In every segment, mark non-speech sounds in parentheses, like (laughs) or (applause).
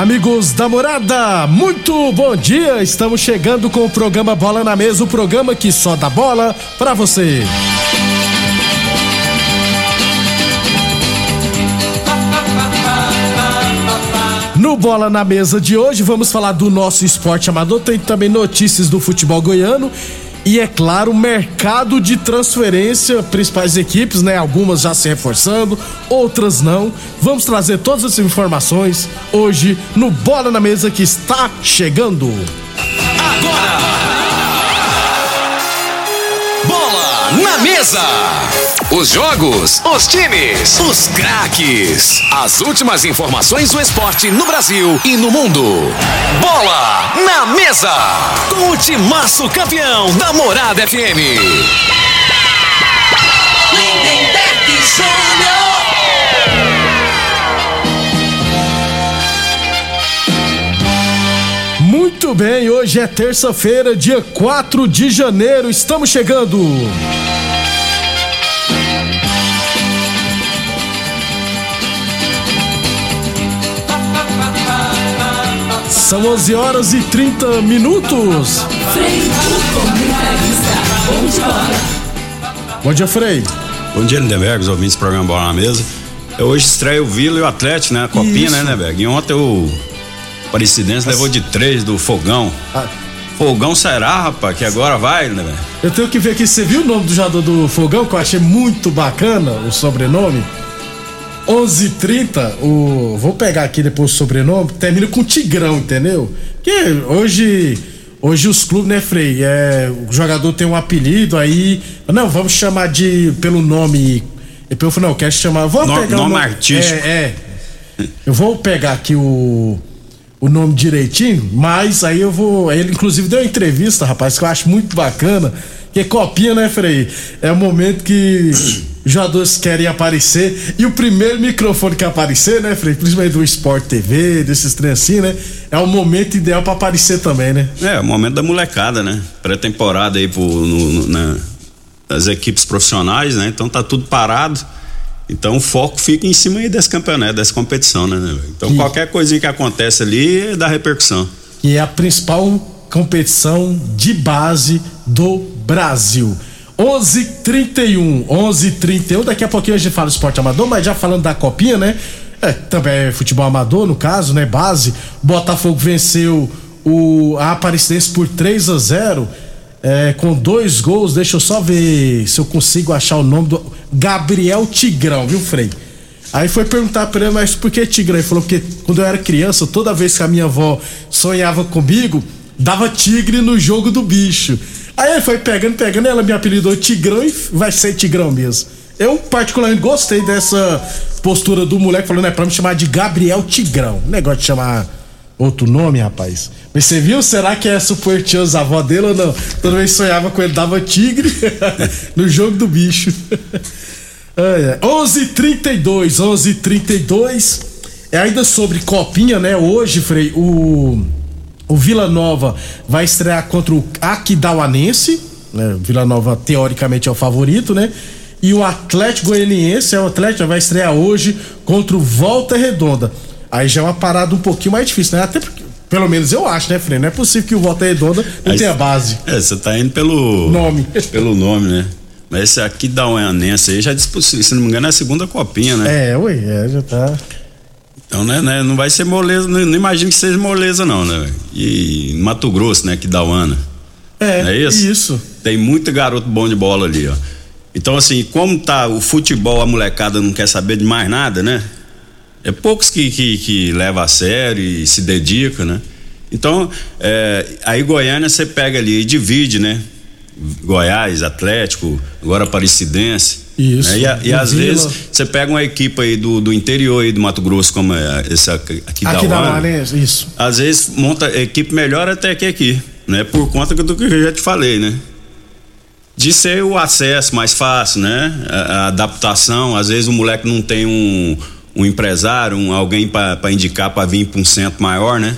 Amigos da morada, muito bom dia! Estamos chegando com o programa Bola na Mesa o programa que só dá bola pra você. No Bola na Mesa de hoje, vamos falar do nosso esporte amador, tem também notícias do futebol goiano e, é claro, mercado de transferência, principais equipes, né? Algumas já se reforçando, outras não. Vamos trazer todas essas informações hoje no Bola na Mesa que está chegando. Bola mesa. Os jogos, os times, os craques. As últimas informações do esporte no Brasil e no mundo. Bola na mesa. Com o timaço campeão da Morada FM. Muito bem, hoje é terça-feira, dia 4 de janeiro, estamos chegando. São 11 horas e 30 minutos. Bom dia, Frei. Bom dia, Lindenberg, os ouvintes do programa Bola na Mesa. Eu hoje estreia o Vila e o Atlético, né? A copinha, Isso. né, Lindenberg? E ontem o Aparecidense levou de três do Fogão. Ah, Fogão será, rapaz, que agora vai, Lindenberg? eu tenho que ver aqui, você viu o nome do jogador do Fogão, que eu achei muito bacana, o sobrenome? 11:30, o vou pegar aqui depois o sobrenome, termina com Tigrão, entendeu? Que hoje hoje os clubes, né, Frei, é, o jogador tem um apelido aí, não, vamos chamar de pelo nome. Eu falei, não, eu quero chamar, vou No- pegar o nome nome artístico. É, é. Eu vou pegar aqui o o nome direitinho, mas aí eu vou. Ele, inclusive, deu uma entrevista, rapaz, que eu acho muito bacana. Que copinha, né, Frei? É o momento que os jogadores querem aparecer. E o primeiro microfone que aparecer, né, Frei? Principalmente do Sport TV, desses trem assim, né? É o momento ideal pra aparecer também, né? É, o momento da molecada, né? Pré-temporada aí pro, no, no- na- das equipes profissionais, né? Então tá tudo parado. Então o foco fica em cima aí desse campeonato, dessa competição, né? né? Então Que- qualquer coisinha que acontece ali dá repercussão. que é a principal competição de base do Brasil. 11:31, 11:31. Daqui a pouquinho a gente fala esporte amador, mas já falando da copinha, né? É, também é futebol amador, no caso, né? Base. Botafogo venceu o a Aparecidense por 3 a 0 é, com dois gols. Deixa eu só ver se eu consigo achar o nome do Gabriel Tigrão, viu, Frei? Aí foi perguntar pra ele, mas por que Tigrão? Ele falou porque quando eu era criança, toda vez que a minha avó sonhava comigo, dava tigre no jogo do bicho. Aí ele foi pegando, pegando, ela me apelidou Tigrão e vai ser Tigrão mesmo. Eu particularmente gostei dessa postura do moleque falando, é pra me chamar de Gabriel Tigrão. Negócio de chamar outro nome, rapaz. Mas você viu? Será que é supersticioso a avó dele ou não? Toda vez sonhava com ele, dava tigre (laughs) no jogo do bicho. É, é. 11:32, 11:32. É ainda sobre copinha, né? Hoje, Frei, o o Vila Nova vai estrear contra o Aquidauanense, né? O Vila Nova teoricamente é o favorito, né? E o Atlético Goianiense, é o Atlético vai estrear hoje contra o Volta Redonda. Aí já é uma parada um pouquinho mais difícil, né? Até porque Pelo menos eu acho, né, Frei? Não é possível que o Volta Redonda não Aí tenha base. É, você tá indo pelo. Nome. (laughs) Pelo nome, né? Mas esse aqui da Uanense aí já disputou, se não me engano, é a segunda copinha, né? É, ué, é, já tá. Então, né, né, não vai ser moleza, não, não imagino que seja moleza, não, né? E Mato Grosso, né, que da Uana. É, É isso? Isso. Tem muito garoto bom de bola ali, ó. Então, assim, como tá o futebol, a molecada não quer saber de mais nada, né? É poucos que, que, que leva a sério e se dedica, né? Então, é, aí Goiânia você pega ali e divide, né? Goiás, Atlético, agora Aparecidense. Isso, né? E, a- e às Vila. vezes você pega uma equipe aí do, do interior aí do Mato Grosso, como é esse aqui, aqui da Aqui da Maré, isso. às vezes monta equipe melhor até que aqui, né? Por conta do que eu já te falei, né? De ser o acesso mais fácil, né? A, a adaptação, às vezes o moleque não tem um, um empresário, um, alguém para indicar para vir para um centro maior, né?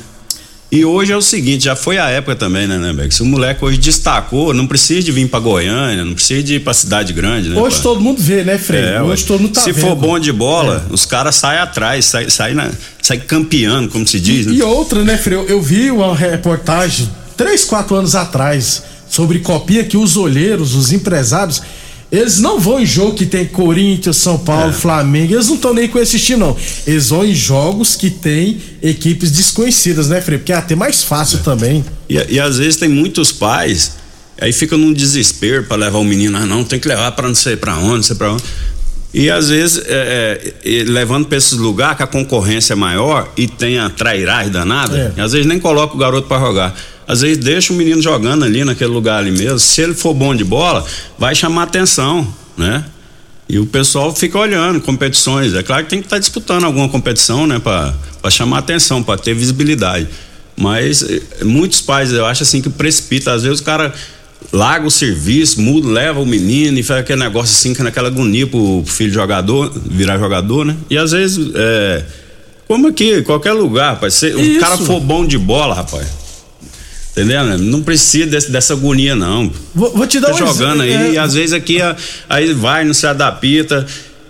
E hoje é o seguinte, já foi a época também, né, né? Se o moleque hoje destacou, não precisa de vir para Goiânia, não precisa de ir para cidade grande, né? Hoje pá? todo mundo vê, né, Frei? É, Hoje todo mundo tá Se vendo. for bom de bola, os caras saem atrás, saem sai, na- sai campeando, como se diz, né? E outra, né, Frei? Eu, eu vi uma reportagem três, quatro anos atrás sobre copinha que os olheiros, os empresários, eles não vão em jogo que tem Corinthians, São Paulo, É. Flamengo, eles não estão nem com esse time, não. Eles vão em jogos que tem equipes desconhecidas, né, Frei? Porque é até mais fácil também. E, e às vezes tem muitos pais, aí fica num desespero para levar o menino, ah, não, tem que levar para não sei para onde, não sei para onde. E às vezes, é, é, levando para esses lugares que a concorrência é maior e tem a trairagem danada, É. às vezes nem coloca o garoto para jogar. Às vezes deixa o menino jogando ali naquele lugar ali mesmo. Se ele for bom de bola, vai chamar atenção, né? E o pessoal fica olhando competições. É claro que tem que estar disputando alguma competição, né, para chamar atenção, para ter visibilidade. Mas eh, muitos pais, eu acho assim que precipita. Às vezes o cara larga o serviço, muda, leva o menino e faz aquele negócio assim, que é naquela agonia pro filho jogador, virar jogador, né? E às vezes, é, como aqui, qualquer lugar, rapaz, se o cara for bom de bola, rapaz. Entendeu? Não precisa desse- dessa agonia, não. Vou, vou te dar Fica um jogando exemplo, aí, é, e às vezes aqui aí vai, não se adapta,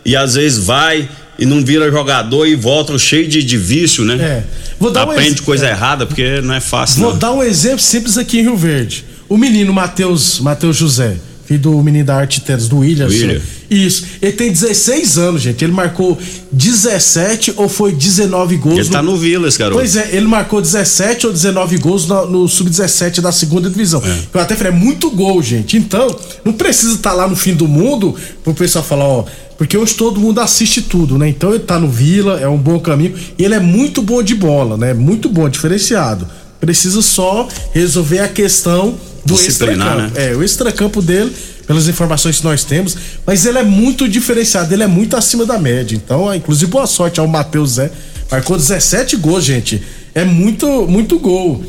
e às vezes vai e não vira jogador e volta cheio de, de vício, né? É. Vou dar um Aprende ex- coisa é. errada, porque não é fácil, Vou não. dar um exemplo simples aqui em Rio Verde. O menino Matheus José, filho do menino da Arte Tênis, do William. William. Isso. Ele tem 16 anos, gente. Ele marcou 17 ou foi 19 gols. Ele tá no Vila, esse garoto. Pois é, ele marcou 17 ou 19 gols no, no Sub-17 da segunda divisão. Eu até falei, é muito gol, gente. Então, não precisa estar lá no fim do mundo pro pessoal falar, ó. Porque hoje todo mundo assiste tudo, né? Então ele tá no Vila, é um bom caminho. E ele é muito bom de bola, né? Muito bom, diferenciado. Precisa só resolver a questão do extracampo. né? É, o extracampo dele, pelas informações que nós temos, mas ele é muito diferenciado, ele é muito acima da média. Então, ah, inclusive, boa sorte ao Matheus Zé. Marcou 17 gols, gente. É muito, muito gol.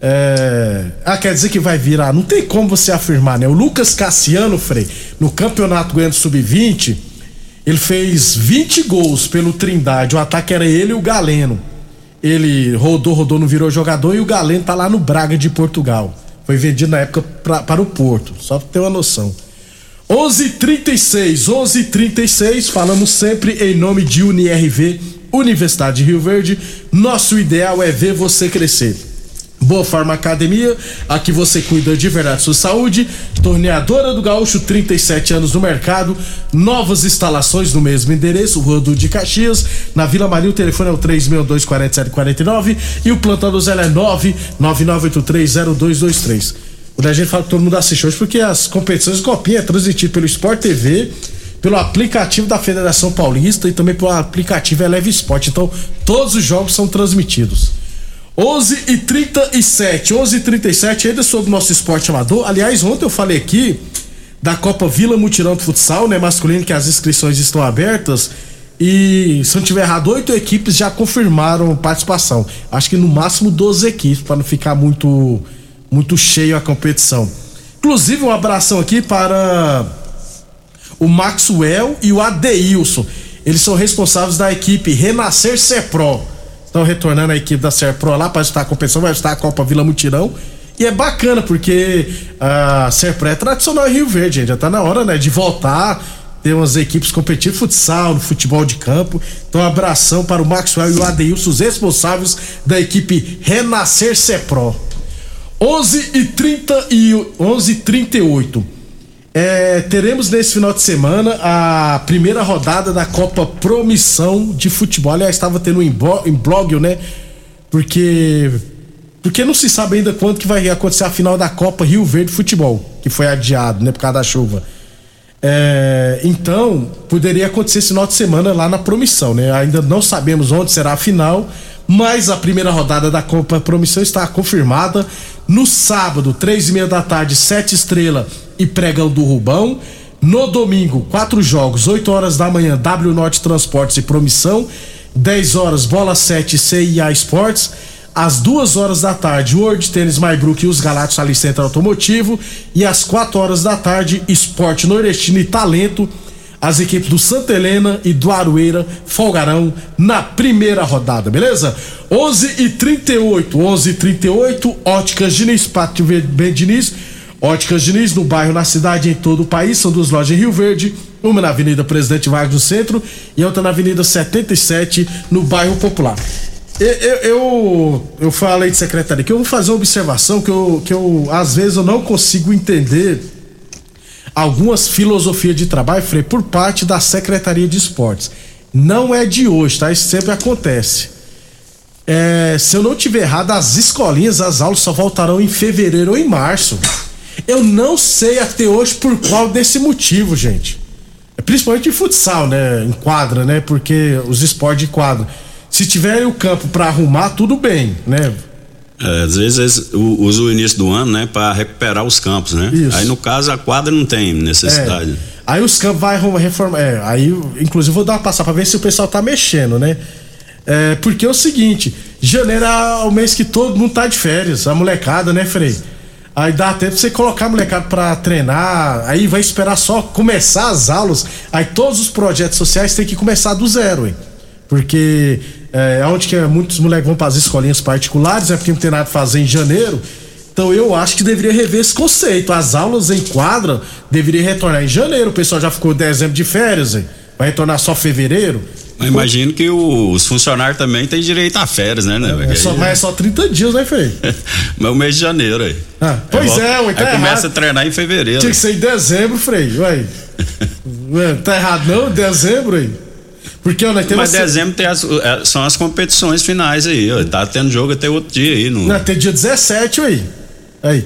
É... Ah, quer dizer que vai virar. Não tem como você afirmar, né? O Lucas Cassiano, Frei, no Campeonato Goiano Sub-20, ele fez 20 gols pelo Trindade. O ataque era ele e o Galeno. Ele rodou, rodou, não virou jogador e o Galeno tá lá no Braga de Portugal. Foi vendido na época pra- para o Porto, só pra ter uma noção. 11:36, 11:36, falamos sempre em nome de UniRV, Universidade de Rio Verde. Nosso ideal é ver você crescer. Boa Forma Academia, aqui você cuida de verdade sua saúde. Torneadora do Gaúcho, 37 anos no mercado. Novas instalações no mesmo endereço, Rua do de Caxias. Na Vila Maria, o telefone é o 362-4749 e o plantão do Zé é 999830223. Quando a gente fala que todo mundo assiste hoje, porque as competições Copinha é transmitido pelo Sport TV, pelo aplicativo da Federação Paulista e também pelo aplicativo Eleve Sport. Então, todos os jogos são transmitidos. 11 e 37 11 e 37 ainda sobre o nosso esporte amador. Aliás, ontem eu falei aqui da Copa Vila Mutirão de Futsal, né, masculino, que as inscrições estão abertas. E, se eu não tiver errado, oito equipes já confirmaram participação. Acho que no máximo 12 equipes, para não ficar muito, muito cheio a competição. Inclusive, um abração aqui para o Maxwell e o Adeilson. Eles são responsáveis da equipe Renascer Serpro. Estão retornando a equipe da Serpro lá para estar a competição, vai estar a Copa Vila Mutirão. E é bacana, porque a Serpro é tradicional em Rio Verde. Já tá na hora, né, de voltar, Tem umas equipes competindo futsal, no futebol de campo. Então, abração para o Maxwell e o Adeilson, os responsáveis da equipe Renascer Cepro. 11 e 30 e 11 e 38. É, teremos nesse final de semana a primeira rodada da Copa Promissão de Futebol. Aliás, estava tendo em blog, né? Porque porque não se sabe ainda quando que vai acontecer a final da Copa Rio Verde Futebol, que foi adiado, né, por causa da chuva. É, então, poderia acontecer esse final de semana lá na Promissão, né? Ainda não sabemos onde será a final, mas a primeira rodada da Copa Promissão está confirmada no sábado, três e meia da tarde, sete estrela e pregão do Rubão. No domingo, quatro jogos, 8 horas da manhã, W Norte Transportes e Promissão, 10 horas, Bola 7 CIA Esportes às duas horas da tarde, World Tênis Maibrook e os Galácticos ali Centro Automotivo. E às quatro horas da tarde, Esporte Nordestino e Talento. As equipes do Santa Helena e do Aroeira folgarão na primeira rodada, beleza? 11 e 38, 11 e 38, Óticas Diniz, Pátio Ben Diniz. Óticas Diniz, no bairro, na cidade, em todo o país. São duas lojas em Rio Verde, uma na Avenida Presidente Vargas no centro e outra na Avenida 77, no bairro Popular. Eu, eu, eu falei de secretaria que eu vou fazer uma observação que eu, que eu às vezes eu não consigo entender algumas filosofias de trabalho, Frei, por parte da Secretaria de Esportes. Não é de hoje, tá? Isso sempre acontece. É, se eu não tiver errado, as escolinhas, as aulas só voltarão em fevereiro ou em março. Eu não sei até hoje por qual desse motivo, gente. É principalmente em futsal, né? Em quadra, né? Porque os esportes de quadra. Se tiver o campo para arrumar, tudo bem, né? É, às vezes usa o início do ano, né, para recuperar os campos, né? Isso. Aí no caso a quadra não tem necessidade. É. Aí os campos vai reformar, é, aí inclusive vou dar uma passada para ver se o pessoal tá mexendo, né? É, porque é o seguinte, janeiro é o mês que todo mundo tá de férias, a molecada, né, Frei? Aí dá tempo pra você colocar a molecada pra treinar, aí vai esperar só começar as aulas, aí todos os projetos sociais tem que começar do zero, hein? Porque é, onde que muitos moleques vão as escolinhas particulares, é porque não tem nada a fazer em janeiro. Então eu acho que deveria rever esse conceito. As aulas em quadra deveriam retornar em janeiro. O pessoal já ficou dezembro de férias, hein? vai retornar só fevereiro. Eu imagino que os funcionários também têm direito a férias, né, né? É, só, mas é só 30 dias, né, Fei? (laughs) mas o mês de janeiro aí. Ah, pois volto, é, ué, tá aí errado. começa a treinar em fevereiro. Tinha que ser em dezembro, Frei. Ué. (laughs) tá errado não? Dezembro aí. Porque nós temos. Mas dezembro tem as, é, são as competições finais aí, ó. Tá tendo jogo até outro dia aí. No... Não, até dia 17 aí. Aí.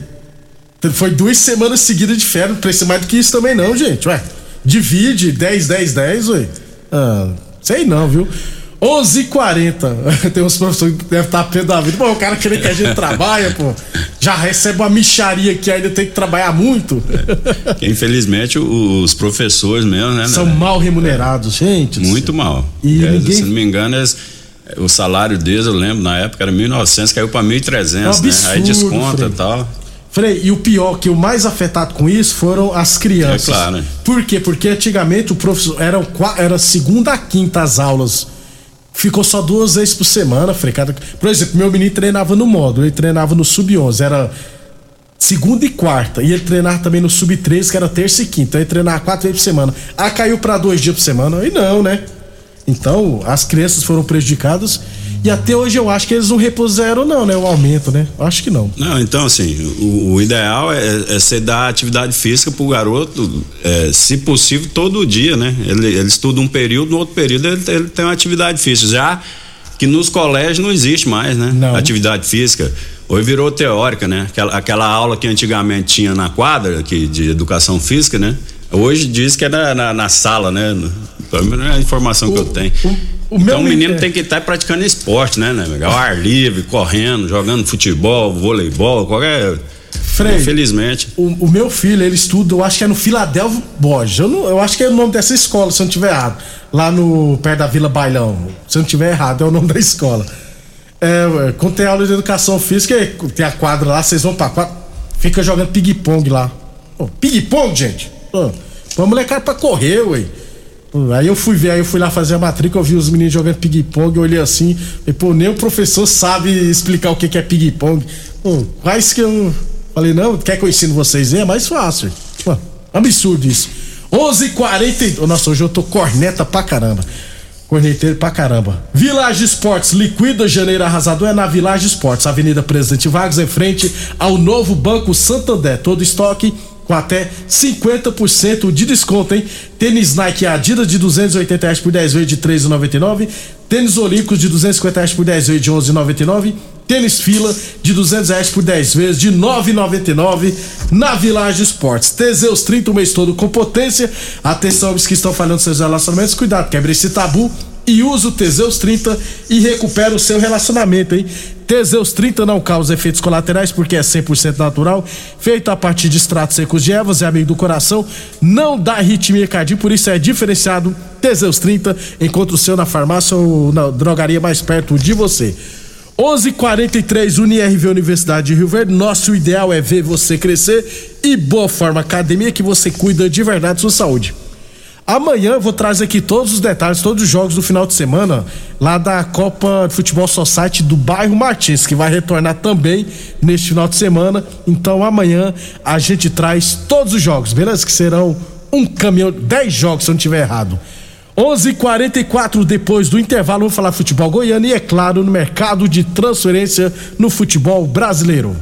Foi duas semanas seguidas de férias, não precisa mais do que isso também, não, gente. Ué, divide 10, 10, 10, ué. Ah, sei não, viu? 11:40. (laughs) Tem uns professores que devem estar pé da vida. Pô, o cara querendo que a gente trabalhe, pô. Já recebe uma micharia que ainda tem que trabalhar muito. É. Infelizmente, os professores mesmo, né? São né? mal remunerados, gente. Muito mal. E é, ninguém... Se não me engano, é, o salário deles, eu lembro, na época era 1.900, caiu para 1.300, é um né? Aí desconta e tal. Frei, e o pior, que o mais afetado com isso foram as crianças. É claro. Por quê? Porque antigamente o professor era, era segunda a quinta as aulas ficou só duas vezes por semana, frecada. Por exemplo, meu menino treinava no módulo, ele treinava no sub-11, era segunda e quarta. E ele treinava também no sub-13, que era terça e quinta. Então ele treinava quatro vezes por semana. Ah, caiu para dois dias por semana? E não, né? Então, as crianças foram prejudicadas e até hoje eu acho que eles não repuseram, não, né? O aumento, né? Acho que não. Não, então, assim, o, o ideal é, é você dar atividade física pro garoto, é, se possível, todo dia, né? Ele, ele estuda um período, no outro período ele, ele tem uma atividade física. Já que nos colégios não existe mais, né? Não. Atividade física. Hoje virou teórica, né? Aquela, aquela aula que antigamente tinha na quadra, que, de educação física, né? Hoje diz que é na, na, na sala, né? Pelo menos é a informação o, que eu tenho. O, o então o menino é... tem que estar praticando esporte, né, né? Ao ar livre, correndo, jogando futebol, voleibol, qualquer. Frei, Infelizmente. O, o, meu filho, ele estuda, eu acho que é no Filadélfia Borges. Eu, não, eu acho que é o nome dessa escola, se eu não tiver errado. Lá no perto da Vila Bailão. Se eu não tiver errado, é o nome da escola. É, quando tem aula de educação física, tem a quadra lá, vocês vão pra quadra, fica jogando ping-pong lá. Oh, ping-pong, gente? Oh, a molecada pra correr, ué. Aí eu fui ver, aí eu fui lá fazer a matrícula, eu vi os meninos jogando ping-pong, eu olhei assim, e pô, nem o professor sabe explicar o que, que é ping-pong. Quase que eu falei, não, quer que eu ensine vocês? É mais fácil. Pô, absurdo isso. 11:40. Nossa, hoje eu tô corneta pra caramba. Corneteiro pra caramba. Village Esportes, liquida janeiro arrasador é na Village Esportes, Avenida Presidente Vargas, em frente ao novo Banco Santander. Todo estoque com até 50% de desconto, hein? Tênis Nike Adidas de 280 reais por 10 vezes de 13,99. Tênis Olímpicos de 250 reais por 10 vezes de 11,99. Tênis Fila de 200 reais por 10 vezes de 9,99 na Village Esportes. Teseus 30 o mês todo com potência. Atenção, homens que estão falhando seus relacionamentos, cuidado, quebre esse tabu e usa o Teseus 30 e recupera o seu relacionamento, hein? Teseus 30 não causa efeitos colaterais porque é 100% natural, feito a partir de extratos secos de ervas, é amigo do coração, não dá arritmia cardíaca, por isso é diferenciado. Teseus 30, encontra o seu na farmácia ou na drogaria mais perto de você. 11:43 UniRV Universidade de Rio Verde. Nosso ideal é ver você crescer e Boa Forma Academia que você cuida de verdade da sua saúde. Amanhã eu vou trazer aqui todos os detalhes, todos os jogos do final de semana lá da Copa de Futebol Society do bairro Martins, que vai retornar também neste final de semana. Então amanhã a gente traz todos os jogos, beleza? Que serão um caminhão, 10 jogos se eu não estiver errado. 11:44 depois do intervalo, vamos falar futebol goiano e é claro no mercado de transferência no futebol brasileiro.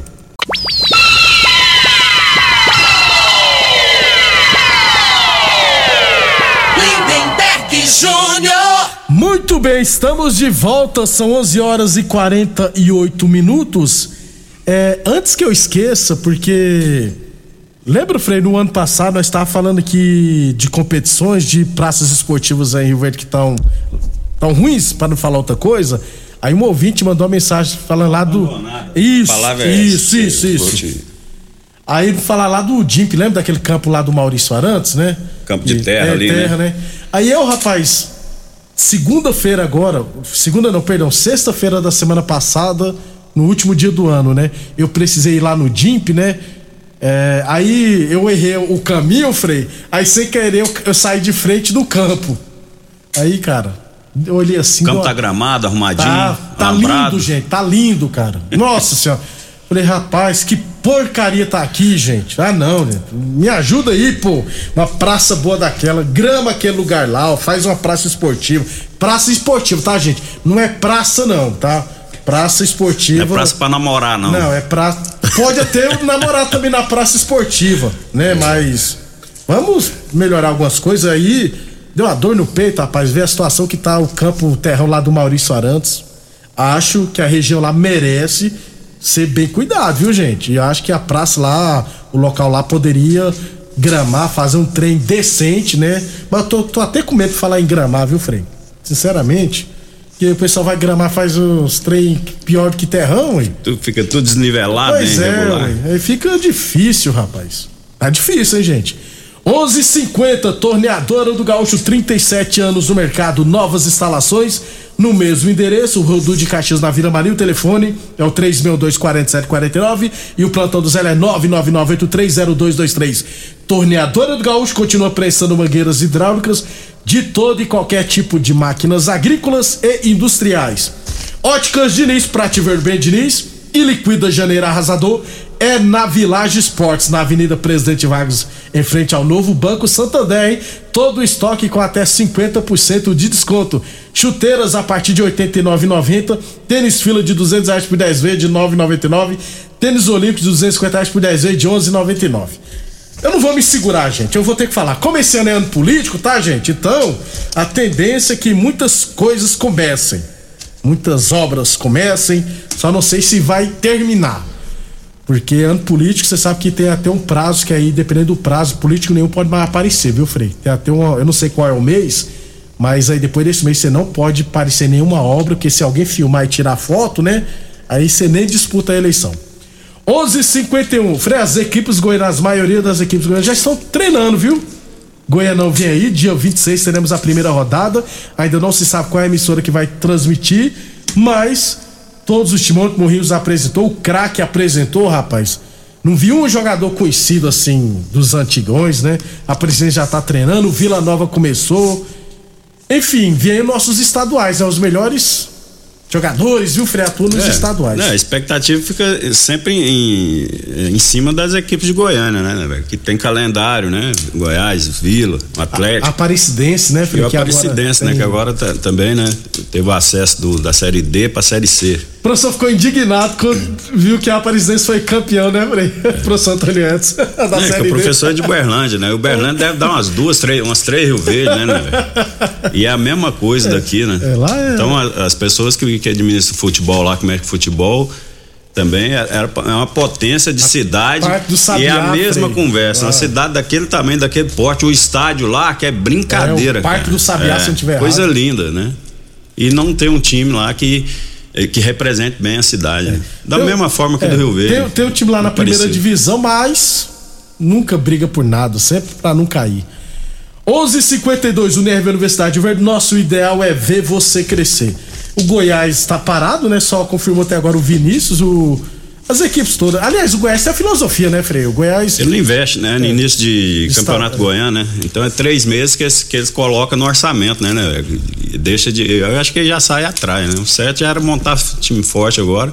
Júnior. Muito bem, estamos de volta, são 11 horas e 48 minutos. É, antes que eu esqueça, porque lembra, Frei, no ano passado nós estávamos falando aqui de competições de praças esportivas aí em Rio Verde que estão tão ruins, para não falar outra coisa. Aí um ouvinte mandou uma mensagem falando lá do. Isso, é isso, isso, que isso. Aí ele fala lá do Dimp, lembra daquele campo lá do Maurício Arantes, né? Campo de terra é, ali, terra, né? Aí eu, rapaz, segunda-feira agora, segunda não, perdão, sexta-feira da semana passada, no último dia do ano, né? Eu precisei ir lá no Dimp, né? É, aí eu errei o caminho, Frei. Aí sem querer eu, eu saí de frente do campo. Aí, cara, eu olhei assim. O campo ó, tá gramado, arrumadinho, Tá, tá lindo, gente. Tá lindo, cara. Nossa (laughs) senhora. Falei, rapaz, que porcaria tá aqui, gente. Ah, não, gente. Me ajuda aí, pô. Uma praça boa daquela. Grama aquele lugar lá, ó. Faz uma praça esportiva. Praça esportiva, tá, gente? Não é praça, não, tá? Praça esportiva. Não é praça pra namorar, não. Não, é praça. Pode até namorar também na praça esportiva, né? Mas vamos melhorar algumas coisas aí. Deu uma dor no peito, rapaz, ver a situação que tá o campo o terrão lá do Maurício Arantes. Acho que a região lá merece ser bem cuidado, viu, gente? E acho que a praça lá, o local lá poderia gramar, fazer um trem decente, né? Mas eu tô, tô até com medo de falar em gramar, viu, Frei? Sinceramente. Porque o pessoal vai gramar, faz uns trem pior do que terrão, hein? Tu fica tudo desnivelado, Pois hein, é, aí fica difícil, rapaz. Tá difícil, hein, gente? 11:50 torneadora do Gaúcho, 37 anos no mercado, novas instalações no mesmo endereço, o Rodu de Caxias na Vila Maria, o telefone é o 3624749 e o plantão do Zé é 999830223. Torneadora do Gaúcho continua prestando mangueiras hidráulicas de todo e qualquer tipo de máquinas agrícolas e industriais. Óticas Diniz, pra te ver bem, Diniz. E Liquida Janeiro Arrasador é na Village Esportes, na Avenida Presidente Vargas, em frente ao novo Banco Santander, hein? Todo o estoque com até 50% de desconto. Chuteiras a partir de R$ 89,90. Tênis fila de 200 reais por 10 vezes de 9,99. Tênis Olímpicos de 250 reais por 10 vezes de 11,99. Eu não vou me segurar, gente. Eu vou ter que falar. Ano é ano político, tá, gente? Então, a tendência é que muitas coisas comecem. Muitas obras comecem. Só não sei se vai terminar. Porque ano político, você sabe que tem até um prazo que aí, dependendo do prazo, político nenhum pode mais aparecer, viu, Frei? Tem até uma. Eu não sei qual é o mês, mas aí depois desse mês você não pode aparecer nenhuma obra, porque se alguém filmar e tirar foto, né? Aí você nem disputa a eleição. 11:51. Frei, as equipes goianas, a maioria das equipes goianas já estão treinando, viu? Goianão vem aí, dia 26 teremos a primeira rodada. Ainda não se sabe qual é a emissora que vai transmitir, mas todos os timões que Morrinhos apresentou, o craque apresentou, rapaz. Não vi um jogador conhecido assim dos antigões, né? A presidente já tá treinando, o Vila Nova começou. Enfim, vem nossos estaduais, né? Os melhores jogadores, viu, Frei, atua nos É, estaduais. né, a expectativa fica sempre em, em cima das equipes de Goiânia, né, velho? Que tem calendário, né? Goiás, Vila, Atlético. Aparecidense, né, E o que agora Aparecidense, né? tem- Que agora tá- também, né? Teve o acesso do- da série D pra série C. O professor ficou indignado quando viu que a Aparecidense foi campeão, né, Frei? (laughs) Professor Antônio Edson, (laughs) da É, que Série o professor é de Uberlândia, né? O Uberlândia deve dar umas duas, três, umas três Rio Verde, né, né, velho? E é a mesma coisa daqui, né? é, lá é- Então a- as pessoas que, que administram futebol lá, que mexem com futebol, também é, era- é uma potência de cidade. parte do e é Sabiá, a mesma Frei. conversa. Uma Ah. cidade daquele tamanho, daquele porte, o estádio lá, que é brincadeira. É, o Parque cara. do Sabiá, se eu não tiver Coisa errado. linda, né? E não tem um time lá que. Eh, Que represente bem a cidade. Da Tem- mesma forma que é, do Rio Verde. Tem, tem um time lá na primeira Parecido. divisão, mas nunca briga por nada, sempre pra não cair. 11:52 Unerv Universidade Verde. Nosso ideal é ver você crescer. O Goiás está parado, né? Só confirmou até agora o Vinícius, o as equipes todas. Aliás, o Goiás tem a filosofia, né, Freio? O Goiás Ele não investe, né? No início de Está- campeonato goiano, né? Então é três meses que eles, que eles colocam no orçamento, né? né? Deixa de. Eu acho que ele já sai atrás, né? O certo já era montar time forte agora.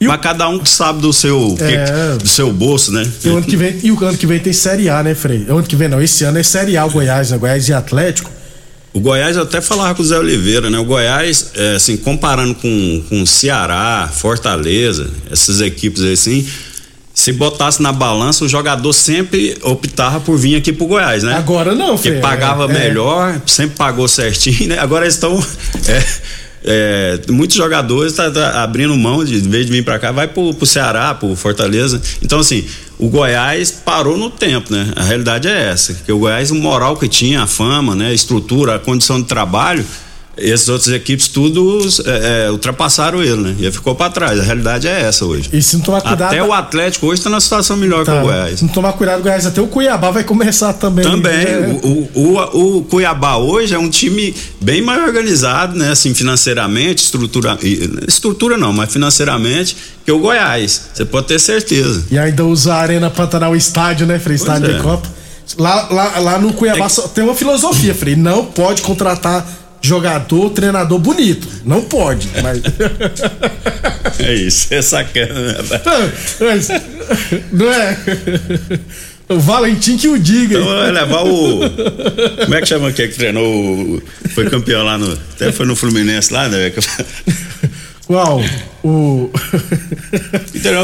E o- Mas cada um que sabe do seu, É. do seu bolso, né? E o ano que vem, e o ano que vem tem Série A, né, Frei? O ano que vem não, esse ano é Série A o Goiás, né? Goiás e Atlético. O Goiás eu até falava com o Zé Oliveira, né? O Goiás, é, assim, comparando com, com Ceará, Fortaleza, essas equipes aí, assim, se botasse na balança, o jogador sempre optava por vir aqui pro Goiás, né? Agora não, Porque Frei. pagava É, é. melhor, sempre pagou certinho, né? Agora eles estão. (laughs) é, é, muitos jogadores tá, tá abrindo mão de, em vez de vir pra cá, vai pro, pro Ceará, pro Fortaleza. Então, assim, o Goiás parou no tempo, né? A realidade é essa. Que o Goiás, o moral que tinha, a fama, né? A estrutura, a condição de trabalho. Essas outras equipes tudo é, é, ultrapassaram ele, né? E ele ficou pra trás. A realidade é essa hoje. E se não tomar cuidado. Até o Atlético hoje tá numa situação melhor Tá. que o Goiás. Se não tomar cuidado, o Goiás até o Cuiabá vai começar também. Também. É. O, o, o, o Cuiabá hoje é um time bem mais organizado, né? Assim, financeiramente, estrutura. Estrutura não, mas financeiramente, que o Goiás. Você pode ter certeza. E ainda usa a Arena Pantanal Estádio, né, Frei? Estádio é. de Copa. Lá, lá, lá no Cuiabá É que- tem uma filosofia, Frei. Não pode contratar jogador, treinador bonito. Não pode. Mas. (laughs) É isso, é sacana. né? Mas, não é? O Valentim que o diga. Então vai levar o. Como é que chama aquele que treinou? o- Foi campeão lá no. Até foi no Fluminense lá, né? Qual? (laughs) O.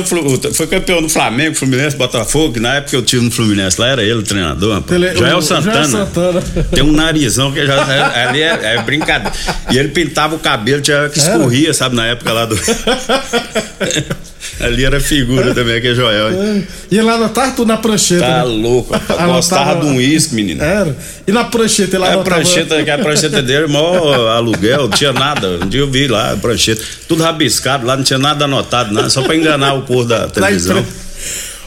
Flu- Foi campeão no Flamengo, Fluminense, Botafogo, que na época que eu tive no Fluminense lá, era ele o treinador. Tele- Joel o- Santana. Joel Santana. Tem um narizão que já. é- Ali é, é brincadeira. E ele pintava o cabelo, tinha que escorria, sabe, na época lá do. (laughs) Ali era figura também, que é Joel. E lá no tava tudo na prancheta. Tá né? louco. Anotava- Gostava de um uísque, menino. Era. E na prancheta lá É a anotava- prancheta, que a prancheta dele, maior aluguel, não tinha nada. Um dia eu vi lá a prancheta, tudo rabiscado lá, não tinha nada anotado, nada, só pra enganar o povo da (laughs) televisão. frente.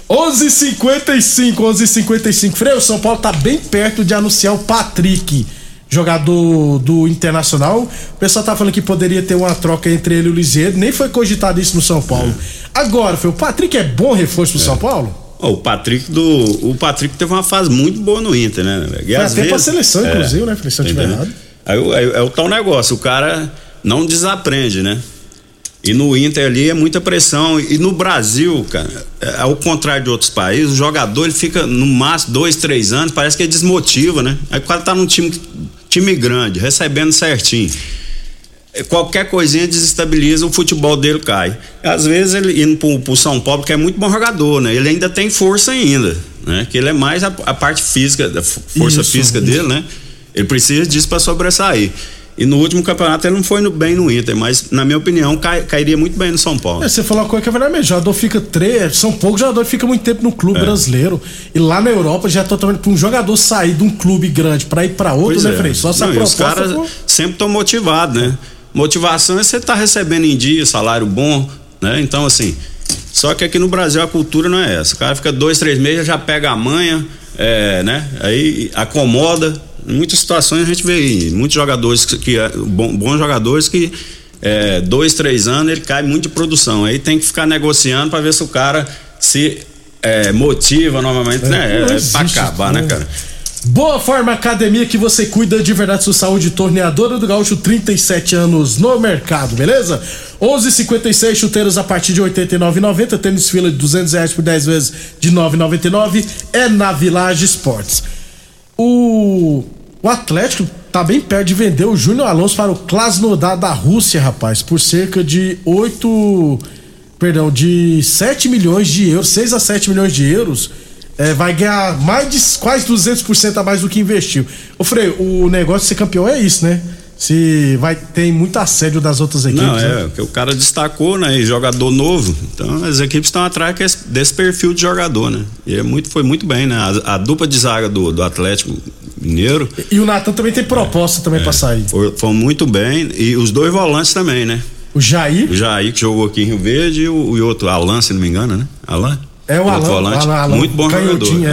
11:55, 11:55. Freio, São Paulo tá bem perto de anunciar o Patrick, jogador do Internacional. O pessoal tá falando que poderia ter uma troca entre ele e o Liseiro, nem foi cogitado isso no São Paulo. Agora, Freio, o Patrick é bom reforço pro São Paulo? O Patrick do. O Patrick teve uma fase muito boa no Inter, né? E Foi às até pra vezes- seleção, é, inclusive, né, Freio, se eu não tiver errado. Aí, é o tal negócio, o cara não desaprende, né? E no Inter ali é muita pressão. E no Brasil, cara, é, ao contrário de outros países, o jogador ele fica no máximo dois, três anos, parece que ele desmotiva, né? Aí o cara tá num time, time grande, recebendo certinho. É, Qualquer coisinha desestabiliza, o futebol dele cai. Às vezes ele indo pro, pro São Paulo, que é muito bom jogador, né? Ele ainda tem força ainda, né? Que ele é mais a, a parte física, da f- força Isso, física isso. dele, né? Ele precisa disso para sobressair. E no último campeonato ele não foi no- bem no Inter, mas na minha opinião cai- cairia muito bem no São Paulo. É, você falou uma coisa que é verdade mesmo. Jogador fica três. São poucos jogadores que ficam muito tempo no É. clube brasileiro. E lá na Europa já é totalmente. Pra um jogador sair de um clube grande pra ir pra outro, Pois né, é. Só se a Não, e os proposta caras for- sempre estão motivados, né? Motivação é você estar recebendo em dia, salário bom, né? Então, assim, só que aqui no Brasil a cultura não é essa. O cara fica dois, três meses, já pega a manha, é, né? Aí acomoda. Em muitas situações a gente vê aí, muitos jogadores que, que é, bons jogadores que é, dois, três anos ele cai muito de produção. Aí tem que ficar negociando para ver se o cara se é, motiva novamente, né? É, pra acabar, não. né, cara? Boa Forma Academia que você cuida de verdade sua saúde, torneadora do Gaúcho, 37 anos no mercado, beleza? 11:56 chuteiros a partir de 89,90, tênis fila de 200 reais por 10 vezes de 9,99 é na Village Esportes. O, o Atlético tá bem perto de vender o Júnior Alonso para o Krasnodar da Rússia, rapaz, por cerca de 8, perdão, de 7 milhões de euros, 6 a 7 milhões de euros. É, vai ganhar mais de quase 200% a mais do que investiu. Ô Frei, o negócio de ser campeão é isso, né? Se vai tem muito assédio das outras equipes. Não, é, né? que o cara destacou, né? E jogador novo. Então as equipes estão atrás desse perfil de jogador, né? E é muito, foi muito bem, né? A, a dupla de zaga do, do Atlético Mineiro. E o Natan também tem proposta também pra sair. Foi, foi muito bem. E os dois volantes também, né? O Jair. O Jair que jogou aqui em Rio Verde e o, e outro, Alan, se não me engano, né? Alan? É o Alan, volante. Alan, Alan Muito bom jogador.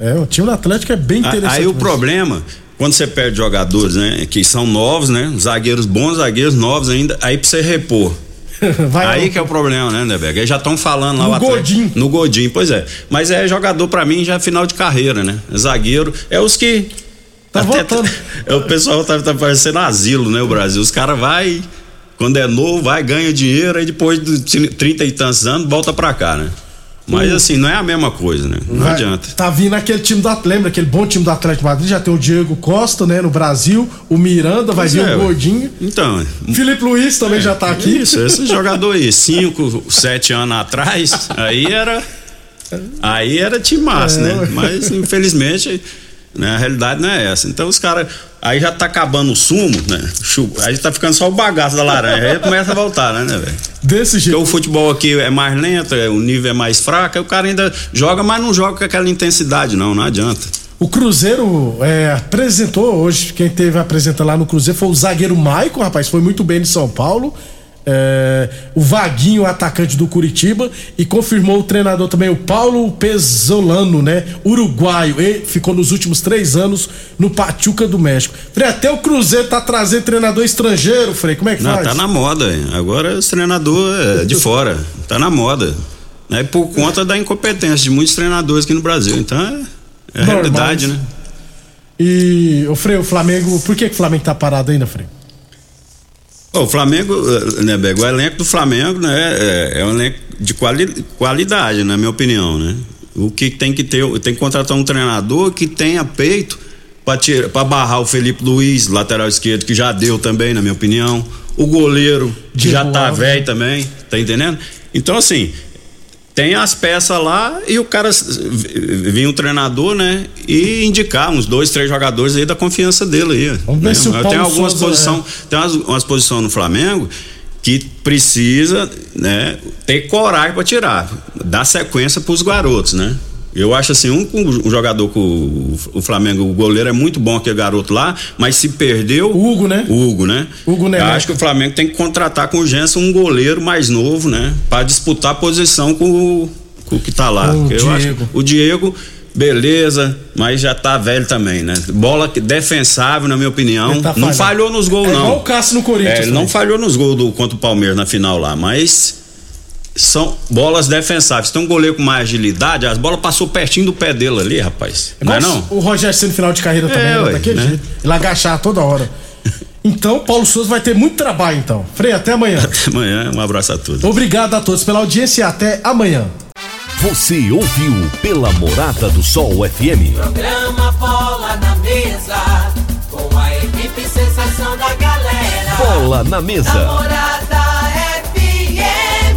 É. é, o time do Atlético é bem A- interessante. Aí o problema, quando você perde jogadores, né? Que são novos, né? Zagueiros bons, zagueiros novos ainda, aí pra você repor. (laughs) Vai, Aí que é o problema, né, Neberg? Aí já estão falando lá No o Godinho. No Godinho, pois é. Mas é jogador pra mim já é final de carreira, né? É zagueiro. É os que. Tá voltando. (laughs) É, o pessoal tá, tá parecendo asilo, né, o Brasil. Os caras vai, quando é novo, vai, ganha dinheiro, aí depois de 30 e tantos anos, volta pra cá, né? Mas assim, não é a mesma coisa, né? Não Vai- adianta. Tá vindo aquele time do Atlético, lembra aquele bom time do Atlético de Madrid, já tem o Diego Costa, né, no Brasil, o Miranda, vai Pois vir é, o. Gordinho. Então, Felipe Luiz também já tá aqui. Isso, esse (laughs) jogador aí, cinco, sete anos atrás, aí era. Aí era time massa, É, né? Mas infelizmente, né, a realidade não é essa. Então os caras. Aí já tá acabando o sumo, né? Aí tá ficando só o bagaço da laranja. Aí começa a voltar, né, né, velho? Desse Porque jeito. o futebol aqui é mais lento, é, o nível é mais fraco, aí o cara ainda joga, mas não joga com aquela intensidade, não, não adianta. O Cruzeiro é, apresentou hoje, quem teve apresentando lá no Cruzeiro foi o zagueiro Maicon, rapaz, foi muito bem em São Paulo. É, o Vaguinho, atacante do Curitiba, e confirmou o treinador também, o Paulo Pesolano, né? Uruguaio. Ele ficou nos últimos três anos no Pachuca do México. Frei, até o Cruzeiro tá trazendo treinador estrangeiro, Frei. Como é que Não, faz? tá na moda. hein? Agora os treinador é de (laughs) fora. Tá na moda. Né? Por conta da incompetência de muitos treinadores aqui no Brasil. Então é, é realidade, né? E, o Frei, o Flamengo. Por que, que o Flamengo tá parado ainda, Frei? O Flamengo, eh, né, Bego, o elenco do Flamengo, né, é, é um elenco de quali- qualidade, na minha opinião, né? O que tem que ter, tem que contratar um treinador que tenha peito para barrar o Felipe Luiz, lateral esquerdo, que já deu também, na minha opinião. O goleiro, que Diego já tá Alves. velho também, tá entendendo? Então, assim, tem as peças lá e o cara s- v- vir um treinador, né? E indicar uns dois, três jogadores aí da confiança dele aí. Vamos ver né? se o Tem algumas Souza, posições, tem umas, umas posições no Flamengo que precisa, né, ter coragem para tirar, dar sequência para os garotos, né? Eu acho assim, um, um jogador com o, o Flamengo, o goleiro é muito bom aquele garoto lá, mas se perdeu. O Hugo, né? O Hugo, né? Hugo Eu Neneca. acho que o Flamengo tem que contratar com urgência um goleiro mais novo, né? Para disputar a posição com o, com o que tá lá. O eu acho Diego. que o Diego, beleza, mas já tá velho também, né? Bola defensável, na minha opinião. Tá não falhou nos gols, É não. igual o Cássio no Corinthians, É, ele não Frei. falhou nos gols do, contra o Palmeiras na final lá, mas são bolas defensáveis. Tem um goleiro com mais agilidade, as bolas passou pertinho do pé dele ali, rapaz. É Não é não? O Rogério sendo final de carreira também, É, né? ué, daquele né? jeito. Ele agachar toda hora. (laughs) Então, Paulo Souza vai ter muito trabalho, então. Frei, até amanhã. Amanhã, um abraço a todos. Obrigado a todos pela audiência e até amanhã. Você ouviu pela Morada do Sol FM. Programa Bola na Mesa, com a equipe sensação da galera. Bola na mesa. Namorada FM.